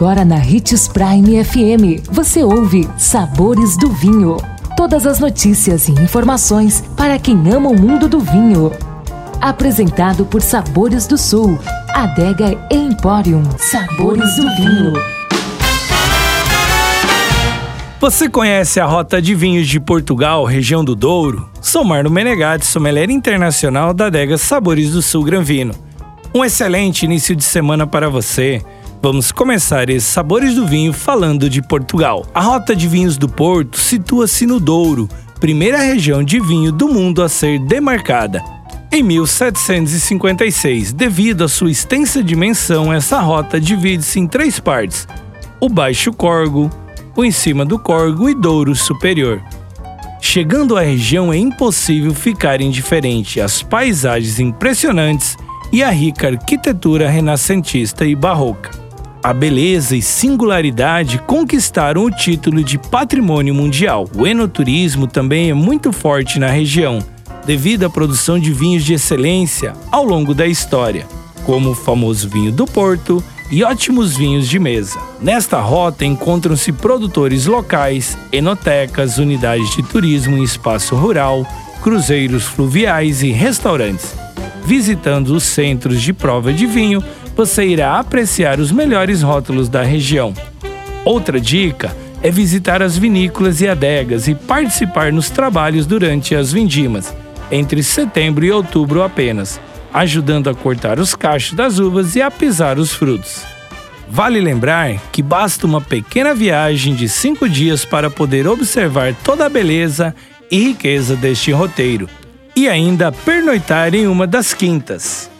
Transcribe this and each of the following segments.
Agora na Ritz Prime FM, você ouve Sabores do Vinho. Todas as notícias e informações para quem ama o mundo do vinho. Apresentado por Sabores do Sul, Adega Emporium. Sabores do Vinho. Você conhece a Rota de Vinhos de Portugal, região do Douro? Sou Marno Menegatti, sommelier internacional da adega Sabores do Sul Granvino. Um excelente início de semana para você. Vamos começar esses sabores do vinho falando de Portugal. A Rota de Vinhos do Porto situa-se no Douro, primeira região de vinho do mundo a ser demarcada. Em 1756, devido à sua extensa dimensão, essa rota divide-se em três partes: o Baixo Corgo, o em cima do Corgo e Douro Superior. Chegando à região é impossível ficar indiferente às paisagens impressionantes e à rica arquitetura renascentista e barroca. A beleza e singularidade conquistaram o título de Patrimônio Mundial. O enoturismo também é muito forte na região, devido à produção de vinhos de excelência ao longo da história, como o famoso vinho do Porto e ótimos vinhos de mesa. Nesta rota encontram-se produtores locais, enotecas, unidades de turismo em espaço rural, cruzeiros fluviais e restaurantes. Visitando os centros de prova de vinho, você irá apreciar os melhores rótulos da região. Outra dica é visitar as vinícolas e adegas e participar nos trabalhos durante as vindimas, entre setembro e outubro apenas, ajudando a cortar os cachos das uvas e a pisar os frutos. Vale lembrar que basta uma pequena viagem de cinco dias para poder observar toda a beleza e riqueza deste roteiro e ainda pernoitar em uma das quintas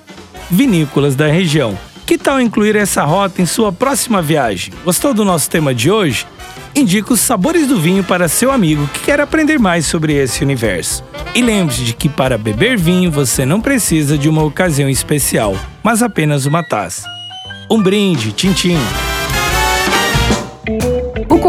vinícolas da região. Que tal incluir essa rota em sua próxima viagem? Gostou do nosso tema de hoje? Indique os sabores do vinho para seu amigo que quer aprender mais sobre esse universo. E lembre-se de que para beber vinho você não precisa de uma ocasião especial, mas apenas uma taça. Um brinde, o